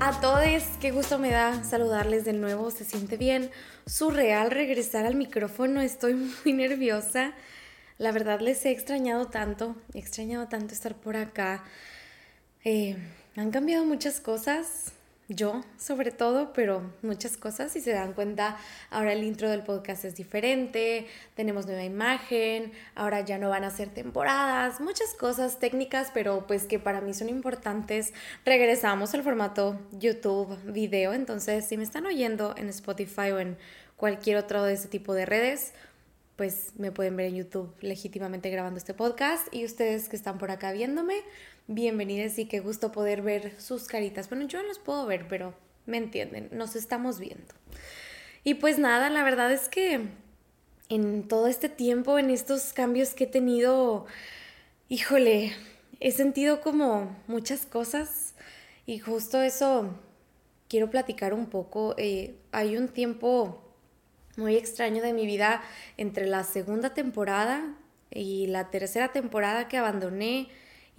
a todos. Qué gusto me da saludarles de nuevo. Se siente bien surreal regresar al micrófono. Estoy muy nerviosa. La verdad les he extrañado tanto. He extrañado tanto estar por acá. Eh, han cambiado muchas cosas yo sobre todo, pero muchas cosas, si se dan cuenta, ahora el intro del podcast es diferente, tenemos nueva imagen, ahora ya no van a ser temporadas, muchas cosas técnicas, pero pues que para mí son importantes. Regresamos al formato YouTube, video, entonces si me están oyendo en Spotify o en cualquier otro de ese tipo de redes, pues me pueden ver en YouTube legítimamente grabando este podcast y ustedes que están por acá viéndome, bienvenidos y qué gusto poder ver sus caritas. Bueno, yo no los puedo ver, pero me entienden, nos estamos viendo. Y pues nada, la verdad es que en todo este tiempo, en estos cambios que he tenido, híjole, he sentido como muchas cosas y justo eso quiero platicar un poco. Eh, hay un tiempo muy extraño de mi vida entre la segunda temporada y la tercera temporada que abandoné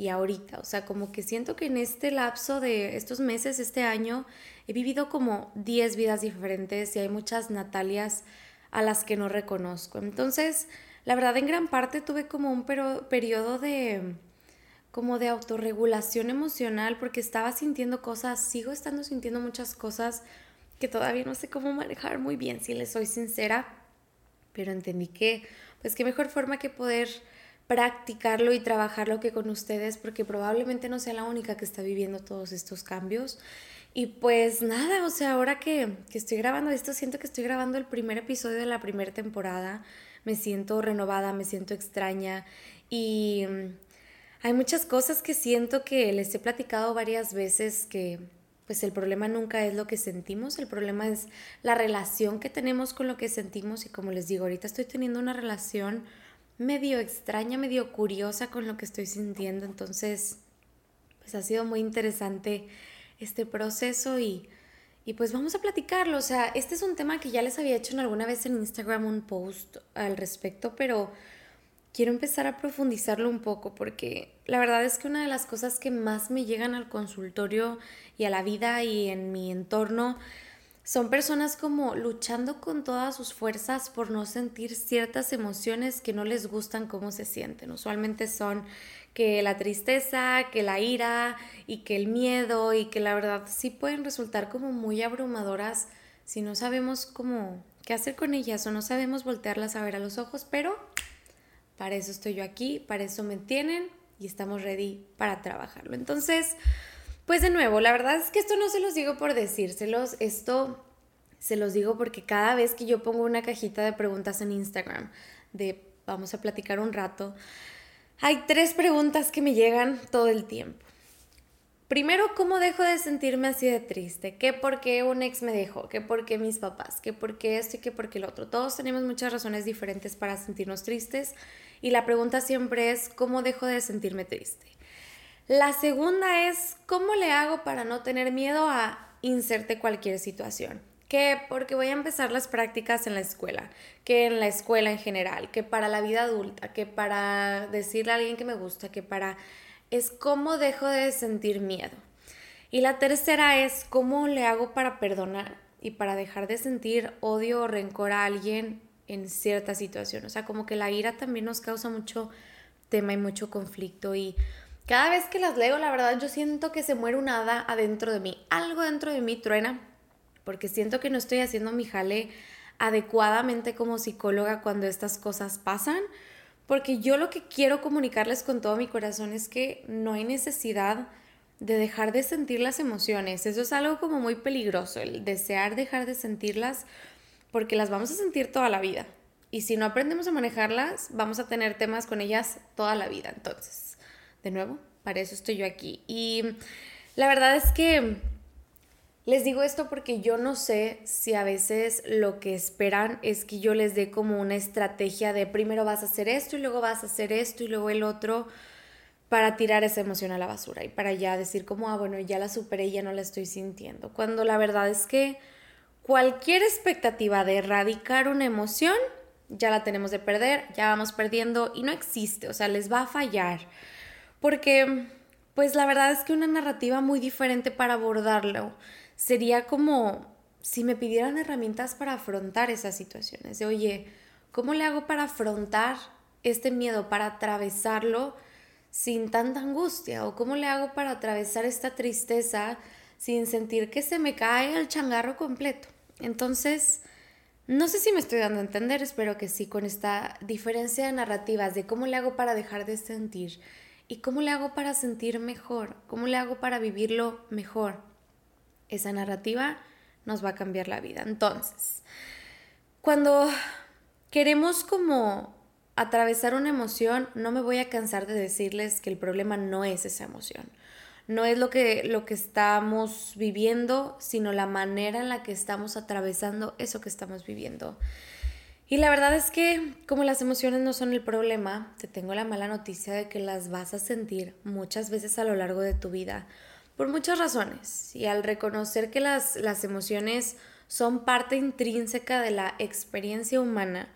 y ahorita. O sea, como que siento que en este lapso de estos meses, este año, he vivido como 10 vidas diferentes y hay muchas Natalias a las que no reconozco. Entonces, la verdad, en gran parte tuve como un periodo de como de autorregulación emocional porque estaba sintiendo cosas, sigo estando sintiendo muchas cosas que todavía no sé cómo manejar muy bien, si les soy sincera, pero entendí que, pues qué mejor forma que poder practicarlo y trabajarlo que con ustedes, porque probablemente no sea la única que está viviendo todos estos cambios. Y pues nada, o sea, ahora que, que estoy grabando esto, siento que estoy grabando el primer episodio de la primera temporada. Me siento renovada, me siento extraña y mm, hay muchas cosas que siento que les he platicado varias veces que pues el problema nunca es lo que sentimos, el problema es la relación que tenemos con lo que sentimos y como les digo, ahorita estoy teniendo una relación medio extraña, medio curiosa con lo que estoy sintiendo. Entonces, pues ha sido muy interesante este proceso y, y pues vamos a platicarlo. O sea, este es un tema que ya les había hecho en alguna vez en Instagram un post al respecto, pero quiero empezar a profundizarlo un poco porque la verdad es que una de las cosas que más me llegan al consultorio y a la vida y en mi entorno son personas como luchando con todas sus fuerzas por no sentir ciertas emociones que no les gustan cómo se sienten. Usualmente son que la tristeza, que la ira y que el miedo y que la verdad sí pueden resultar como muy abrumadoras si no sabemos cómo qué hacer con ellas o no sabemos voltearlas a ver a los ojos, pero para eso estoy yo aquí, para eso me tienen y estamos ready para trabajarlo. Entonces, pues de nuevo, la verdad es que esto no se los digo por decírselos, esto se los digo porque cada vez que yo pongo una cajita de preguntas en Instagram de vamos a platicar un rato, hay tres preguntas que me llegan todo el tiempo. Primero, ¿cómo dejo de sentirme así de triste? ¿Qué por qué un ex me dejó? ¿Qué por qué mis papás? ¿Qué por qué esto y qué por qué el otro? Todos tenemos muchas razones diferentes para sentirnos tristes y la pregunta siempre es ¿cómo dejo de sentirme triste? La segunda es, ¿cómo le hago para no tener miedo a inserte cualquier situación? Que porque voy a empezar las prácticas en la escuela, que en la escuela en general, que para la vida adulta, que para decirle a alguien que me gusta, que para... Es cómo dejo de sentir miedo. Y la tercera es cómo le hago para perdonar y para dejar de sentir odio o rencor a alguien en cierta situación. O sea, como que la ira también nos causa mucho tema y mucho conflicto y cada vez que las leo, la verdad, yo siento que se muere un hada adentro de mí. Algo dentro de mí truena, porque siento que no estoy haciendo mi jale adecuadamente como psicóloga cuando estas cosas pasan. Porque yo lo que quiero comunicarles con todo mi corazón es que no hay necesidad de dejar de sentir las emociones. Eso es algo como muy peligroso, el desear dejar de sentirlas, porque las vamos a sentir toda la vida. Y si no aprendemos a manejarlas, vamos a tener temas con ellas toda la vida. Entonces, de nuevo, para eso estoy yo aquí. Y la verdad es que les digo esto porque yo no sé si a veces lo que esperan es que yo les dé como una estrategia de primero vas a hacer esto y luego vas a hacer esto y luego el otro para tirar esa emoción a la basura y para ya decir como, ah, bueno, ya la superé ya no la estoy sintiendo. Cuando la verdad es que cualquier expectativa de erradicar una emoción, ya la tenemos de perder, ya vamos perdiendo y no existe, o sea, les va a fallar. Porque, pues la verdad es que una narrativa muy diferente para abordarlo sería como si me pidieran herramientas para afrontar esas situaciones. De, oye, ¿cómo le hago para afrontar este miedo, para atravesarlo sin tanta angustia? ¿O cómo le hago para atravesar esta tristeza sin sentir que se me cae el changarro completo? Entonces, no sé si me estoy dando a entender, espero que sí, con esta diferencia de narrativas de cómo le hago para dejar de sentir y cómo le hago para sentir mejor, cómo le hago para vivirlo mejor. Esa narrativa nos va a cambiar la vida. Entonces, cuando queremos como atravesar una emoción, no me voy a cansar de decirles que el problema no es esa emoción. No es lo que, lo que estamos viviendo, sino la manera en la que estamos atravesando eso que estamos viviendo. Y la verdad es que como las emociones no son el problema, te tengo la mala noticia de que las vas a sentir muchas veces a lo largo de tu vida por muchas razones. Y al reconocer que las, las emociones son parte intrínseca de la experiencia humana,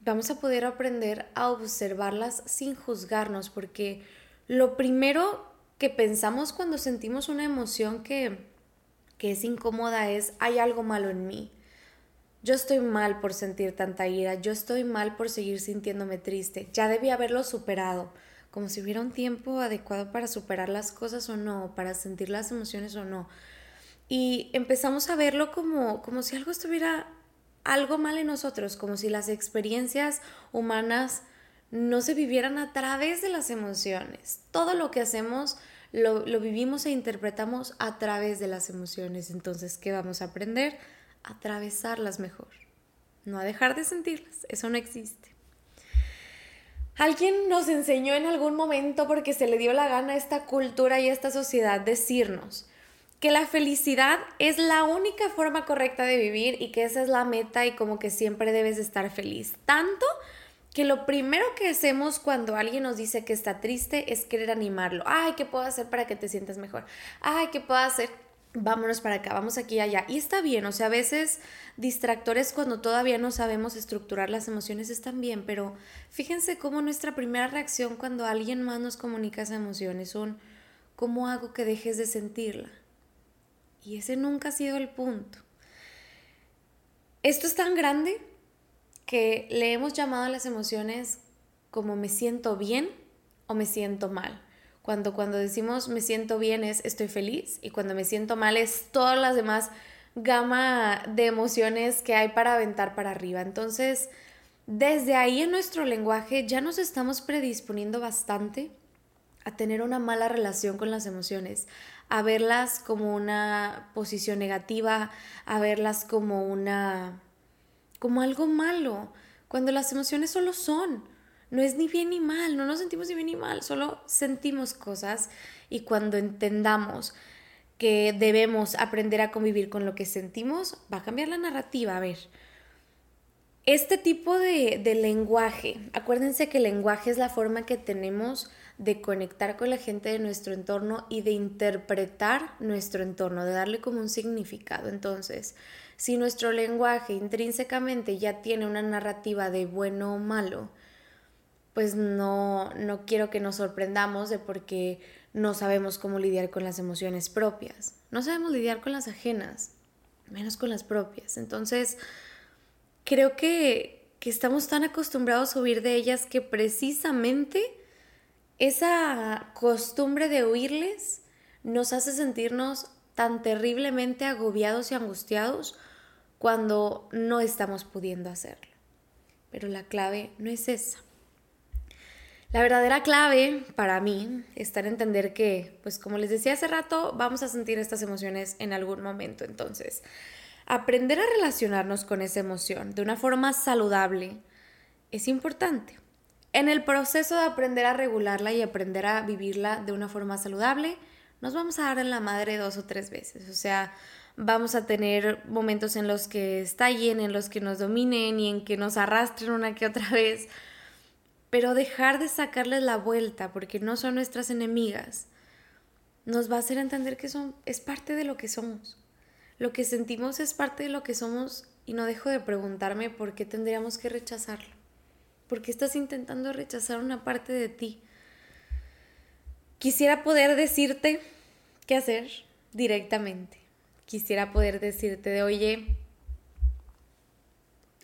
vamos a poder aprender a observarlas sin juzgarnos, porque lo primero que pensamos cuando sentimos una emoción que, que es incómoda es, hay algo malo en mí. Yo estoy mal por sentir tanta ira, yo estoy mal por seguir sintiéndome triste, ya debí haberlo superado como si hubiera un tiempo adecuado para superar las cosas o no, para sentir las emociones o no. Y empezamos a verlo como, como si algo estuviera algo mal en nosotros, como si las experiencias humanas no se vivieran a través de las emociones. Todo lo que hacemos lo, lo vivimos e interpretamos a través de las emociones. Entonces, ¿qué vamos a aprender? Atravesarlas mejor, no a dejar de sentirlas. Eso no existe. Alguien nos enseñó en algún momento porque se le dio la gana a esta cultura y a esta sociedad decirnos que la felicidad es la única forma correcta de vivir y que esa es la meta y como que siempre debes estar feliz. Tanto que lo primero que hacemos cuando alguien nos dice que está triste es querer animarlo. Ay, ¿qué puedo hacer para que te sientas mejor? Ay, ¿qué puedo hacer? Vámonos para acá, vamos aquí y allá. Y está bien, o sea, a veces distractores cuando todavía no sabemos estructurar las emociones están bien, pero fíjense cómo nuestra primera reacción cuando alguien más nos comunica esa emoción es un ¿cómo hago que dejes de sentirla? Y ese nunca ha sido el punto. Esto es tan grande que le hemos llamado a las emociones como me siento bien o me siento mal. Cuando, cuando decimos me siento bien es estoy feliz y cuando me siento mal es todas las demás gama de emociones que hay para aventar para arriba. Entonces, desde ahí en nuestro lenguaje ya nos estamos predisponiendo bastante a tener una mala relación con las emociones, a verlas como una posición negativa, a verlas como una como algo malo, cuando las emociones solo son no es ni bien ni mal, no nos sentimos ni bien ni mal, solo sentimos cosas y cuando entendamos que debemos aprender a convivir con lo que sentimos, va a cambiar la narrativa. A ver, este tipo de, lenguaje, acuérdense que el lenguaje es la forma que tenemos de conectar con la gente de nuestro entorno y de interpretar nuestro entorno, de darle como un significado. Entonces, si nuestro lenguaje intrínsecamente ya tiene una narrativa de bueno o malo, pues no, no quiero que nos sorprendamos de porque no sabemos cómo lidiar con las emociones propias. No sabemos lidiar con las ajenas, menos con las propias. Entonces, creo que, que estamos tan acostumbrados a huir de ellas que precisamente esa costumbre de huirles nos hace sentirnos tan terriblemente agobiados y angustiados cuando no estamos pudiendo hacerlo. Pero la clave no es esa. La verdadera clave para mí está en entender que, pues como les decía hace rato, vamos a sentir estas emociones en algún momento. Entonces, aprender a relacionarnos con esa emoción de una forma saludable es importante. En el proceso de aprender a regularla y aprender a vivirla de una forma saludable, nos vamos a dar en la madre dos o tres veces. O sea, vamos a tener momentos en los que estallen, en los que nos dominen y en que nos arrastren una que otra vez pero dejar de sacarles la vuelta porque no son nuestras enemigas nos va a hacer entender que son, es parte de lo que somos. Lo que sentimos es parte de lo que somos y no dejo de preguntarme por qué tendríamos que rechazarlo. ¿Por qué estás intentando rechazar una parte de ti? quisiera poder decirte qué hacer directamente. Quisiera poder decirte de, oye,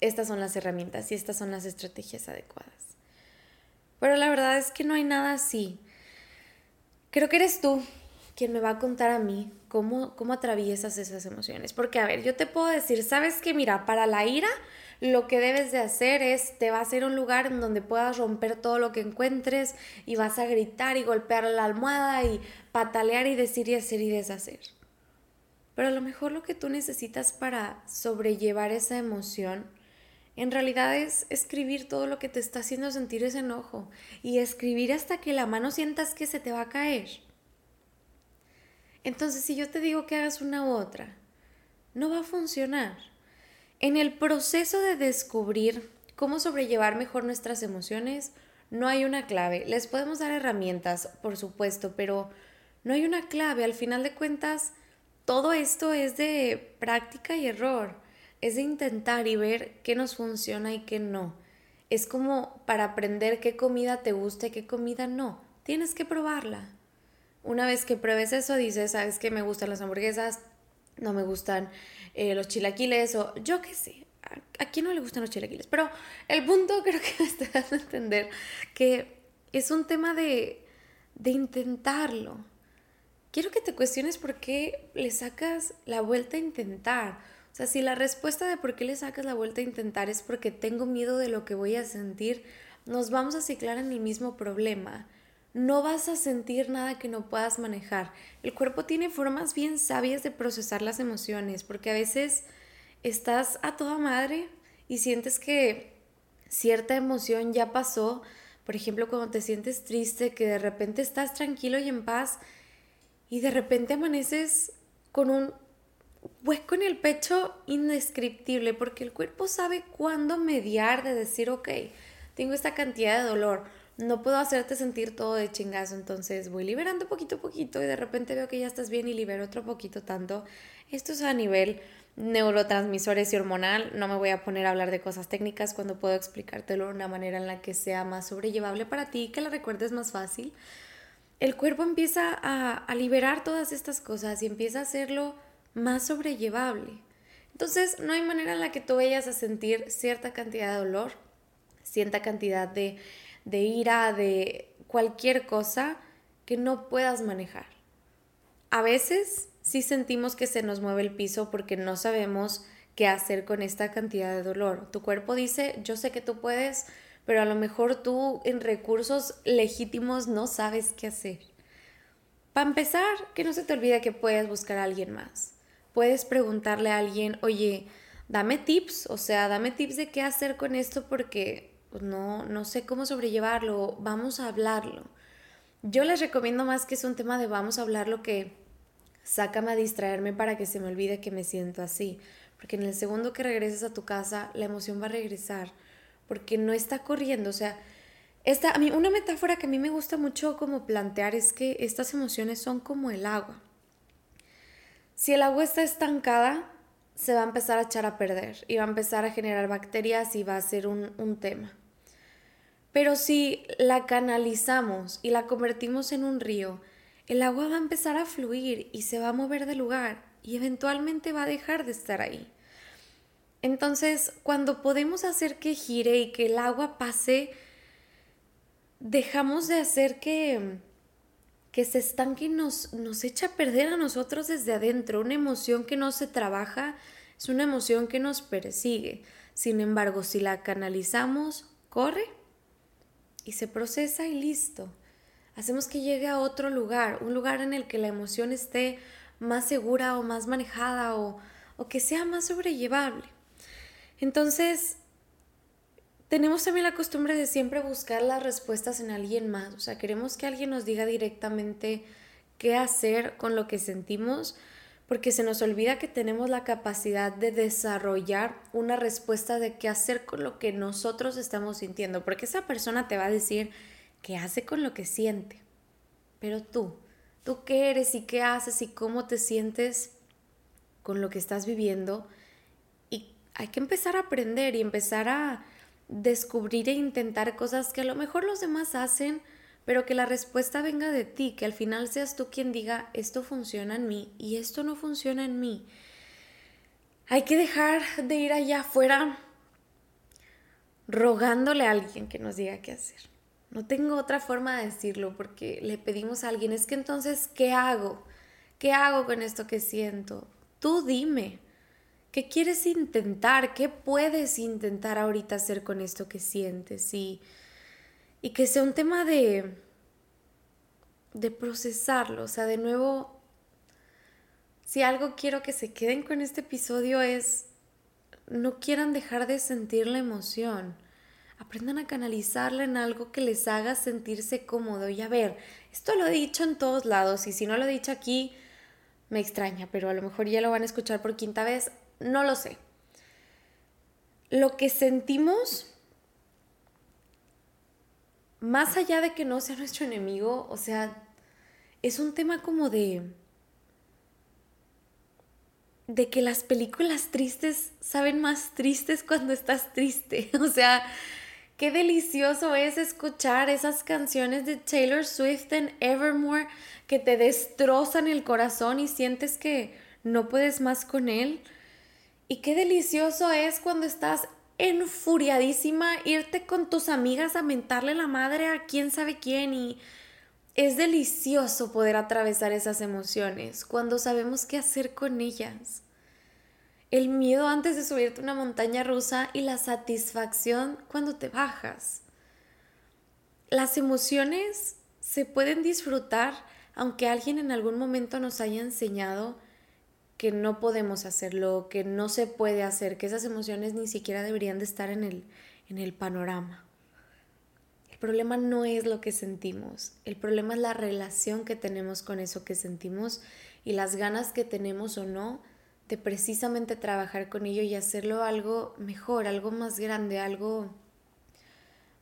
estas son las herramientas y estas son las estrategias adecuadas. Pero la verdad es que no hay nada así. Creo que eres tú quien me va a contar a mí cómo, cómo atraviesas esas emociones. Porque, a ver, yo te puedo decir, sabes que, mira, para la ira, lo que debes de hacer es, te vas a ir a un lugar en donde puedas romper todo lo que encuentres y vas a gritar y golpear la almohada y patalear y decir y hacer y deshacer. Pero a lo mejor lo que tú necesitas para sobrellevar esa emoción en realidad es escribir todo lo que te está haciendo sentir ese enojo y escribir hasta que la mano sientas que se te va a caer. Entonces, si yo te digo que hagas una u otra, no va a funcionar. En el proceso de descubrir cómo sobrellevar mejor nuestras emociones, no hay una clave. Les podemos dar herramientas, por supuesto, pero no hay una clave. Al final de cuentas, todo esto es de práctica y error es de intentar y ver qué nos funciona y qué no. Es como para aprender qué comida te gusta y qué comida no. Tienes que probarla. Una vez que pruebes eso, dices, sabes que me gustan las hamburguesas, no me gustan eh, los chilaquiles o yo qué sé. ¿A, quién no le gustan los chilaquiles? Pero el punto creo que me está dando a entender que es un tema de, de intentarlo. Quiero que te cuestiones por qué le sacas la vuelta a intentar o sea, si la respuesta de por qué le sacas la vuelta a intentar es porque tengo miedo de lo que voy a sentir, nos vamos a ciclar en el mismo problema. No vas a sentir nada que no puedas manejar. El cuerpo tiene formas bien sabias de procesar las emociones, porque a veces estás a toda madre y sientes que cierta emoción ya pasó. Por ejemplo, cuando te sientes triste, que de repente estás tranquilo y en paz y de repente amaneces con un hueco en el pecho indescriptible, porque el cuerpo sabe cuándo mediar de decir, ok, tengo esta cantidad de dolor, no puedo hacerte sentir todo de chingazo, entonces voy liberando poquito a poquito y de repente veo que ya estás bien y libero otro poquito tanto. Esto es a nivel neurotransmisores y hormonal, no me voy a poner a hablar de cosas técnicas cuando puedo explicártelo de una manera en la que sea más sobrellevable para ti, que la recuerdes más fácil. El cuerpo empieza a, a liberar todas estas cosas y empieza a hacerlo más sobrellevable. Entonces, no hay manera en la que tú vayas a sentir cierta cantidad de dolor, cierta cantidad de, de ira, de cualquier cosa que no puedas manejar. A veces sí sentimos que se nos mueve el piso porque no sabemos qué hacer con esta cantidad de dolor. Tu cuerpo dice, yo sé que tú puedes, pero a lo mejor tú en recursos legítimos no sabes qué hacer. Para empezar, que no se te olvide que puedes buscar a alguien más puedes preguntarle a alguien, oye, dame tips, o sea, dame tips de qué hacer con esto porque pues, no, no sé cómo sobrellevarlo, vamos a hablarlo. Yo les recomiendo más que es un tema de vamos a hablarlo que sácame a distraerme para que se me olvide que me siento así. Porque en el segundo que regreses a tu casa, la emoción va a regresar. Porque no está corriendo. O sea, esta, a mí, una metáfora que a mí me gusta mucho como plantear es que estas emociones son como el agua. Si el agua está estancada, se va a empezar a echar a perder y va a empezar a generar bacterias y va a ser un, tema. Pero si la canalizamos y la convertimos en un río, el agua va a empezar a fluir y se va a mover de lugar y eventualmente va a dejar de estar ahí. Entonces, cuando podemos hacer que gire y que el agua pase, dejamos de hacer que, que se estanque y nos, nos echa a perder a nosotros desde adentro. Una emoción que no se trabaja es una emoción que nos persigue. Sin embargo, si la canalizamos, corre y se procesa y listo. Hacemos que llegue a otro lugar, un lugar en el que la emoción esté más segura o más manejada o, o que sea más sobrellevable. Entonces, tenemos también la costumbre de siempre buscar las respuestas en alguien más, o sea, queremos que alguien nos diga directamente qué hacer con lo que sentimos, porque se nos olvida que tenemos la capacidad de desarrollar una respuesta de qué hacer con lo que nosotros estamos sintiendo, porque esa persona te va a decir qué hace con lo que siente, pero tú, tú qué eres y qué haces y cómo te sientes con lo que estás viviendo, y hay que empezar a aprender y empezar a descubrir e intentar cosas que a lo mejor los demás hacen, pero que la respuesta venga de ti, que al final seas tú quien diga, esto funciona en mí y esto no funciona en mí. Hay que dejar de ir allá afuera rogándole a alguien que nos diga qué hacer. No tengo otra forma de decirlo porque le pedimos a alguien, es que entonces, ¿qué hago? ¿Qué hago con esto que siento? Tú dime, ¿qué quieres intentar? ¿Qué puedes intentar ahorita hacer con esto que sientes? Y, y que sea un tema de, de procesarlo, o sea, de nuevo, si algo quiero que se queden con este episodio es, no quieran dejar de sentir la emoción aprendan a canalizarla en algo que les haga sentirse cómodo. Y a ver, esto lo he dicho en todos lados y si no lo he dicho aquí, me extraña, pero a lo mejor ya lo van a escuchar por quinta vez, no lo sé. Lo que sentimos, más allá de que no sea nuestro enemigo, o sea, es un tema como de de que las películas tristes saben más tristes cuando estás triste. O sea, Qué delicioso es escuchar esas canciones de Taylor Swift en Evermore que te destrozan el corazón y sientes que no puedes más con él. Y qué delicioso es cuando estás enfuriadísima irte con tus amigas a mentarle la madre a quién sabe quién y es delicioso poder atravesar esas emociones cuando sabemos qué hacer con ellas el miedo antes de subirte una montaña rusa y la satisfacción cuando te bajas. Las emociones se pueden disfrutar aunque alguien en algún momento nos haya enseñado que no podemos hacerlo, que no se puede hacer, que esas emociones ni siquiera deberían de estar en el, en el panorama. El problema no es lo que sentimos, el problema es la relación que tenemos con eso que sentimos y las ganas que tenemos o no de precisamente trabajar con ello y hacerlo algo mejor, algo más grande, algo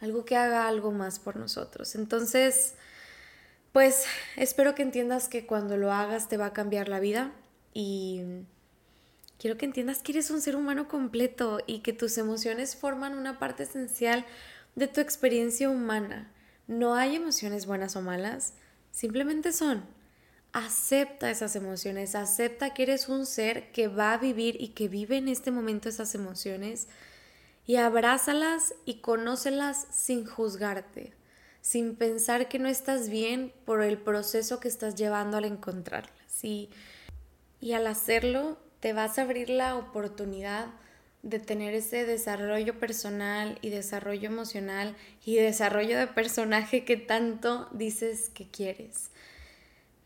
algo que haga algo más por nosotros. Entonces, pues espero que entiendas que cuando lo hagas te va a cambiar la vida y quiero que entiendas que eres un ser humano completo y que tus emociones forman una parte esencial de tu experiencia humana. No hay emociones buenas o malas, simplemente son acepta esas emociones, acepta que eres un ser que va a vivir y que vive en este momento esas emociones y abrázalas y conócelas sin juzgarte, sin pensar que no estás bien por el proceso que estás llevando al encontrarlas. Y al hacerlo te vas a abrir la oportunidad de tener ese desarrollo personal y desarrollo emocional y desarrollo de personaje que tanto dices que quieres.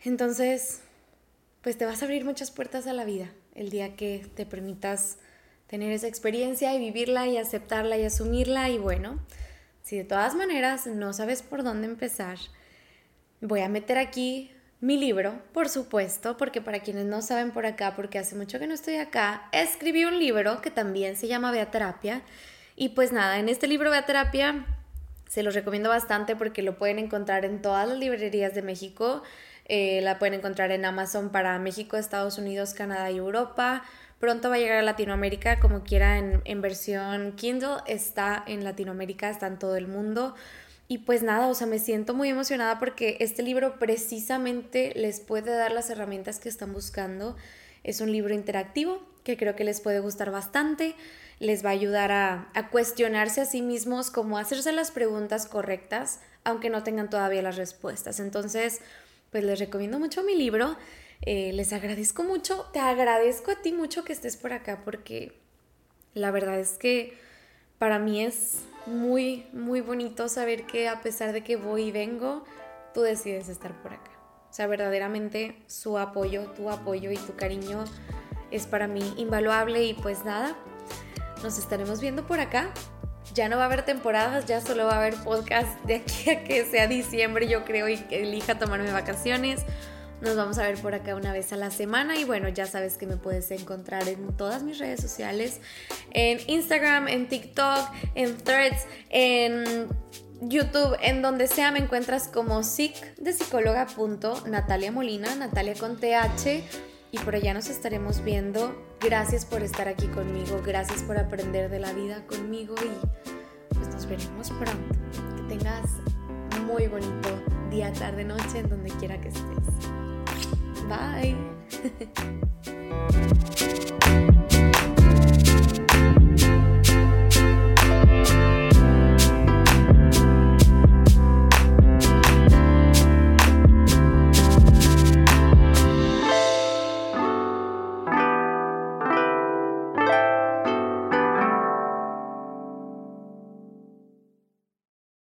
Entonces, pues te vas a abrir muchas puertas a la vida el día que te permitas tener esa experiencia y vivirla y aceptarla y asumirla y bueno, si de todas maneras no sabes por dónde empezar, voy a meter aquí mi libro, por supuesto, porque para quienes no saben por acá, porque hace mucho que no estoy acá, escribí un libro que también se llama Beaterapia. Y pues nada, en este libro Beaterapia se los recomiendo bastante porque lo pueden encontrar en todas las librerías de México. Eh, la pueden encontrar en Amazon para México, Estados Unidos, Canadá y Europa. Pronto va a llegar a Latinoamérica, como quiera, en, en versión Kindle. Está en Latinoamérica, está en todo el mundo. Y pues nada, o sea, me siento muy emocionada porque este libro precisamente les puede dar las herramientas que están buscando. Es un libro interactivo que creo que les puede gustar bastante. Les va a ayudar a, a cuestionarse a sí mismos, cómo hacerse las preguntas correctas, aunque no tengan todavía las respuestas. Entonces, pues les recomiendo mucho mi libro. Eh, les agradezco mucho, te agradezco a ti mucho que estés por acá porque la verdad es que para mí es muy, muy bonito saber que a pesar de que voy y vengo, tú decides estar por acá. O sea, verdaderamente su apoyo, tu apoyo y tu cariño es para mí invaluable y pues nada, nos estaremos viendo por acá ya no va a haber temporadas, ya solo va a haber podcast de aquí a que sea diciembre, yo creo, y que elija tomarme vacaciones. Nos vamos a ver por acá una vez a la semana y bueno, ya sabes que me puedes encontrar en todas mis redes sociales, en Instagram, en TikTok, en Threads, en YouTube, en donde sea me encuentras como psic de psicóloga Natalia Molina, Natalia con TH y por allá nos estaremos viendo. Gracias por estar aquí conmigo, gracias por aprender de la vida conmigo y pues nos veremos pronto. Que tengas muy bonito día, tarde, noche, en donde quiera que estés. Bye.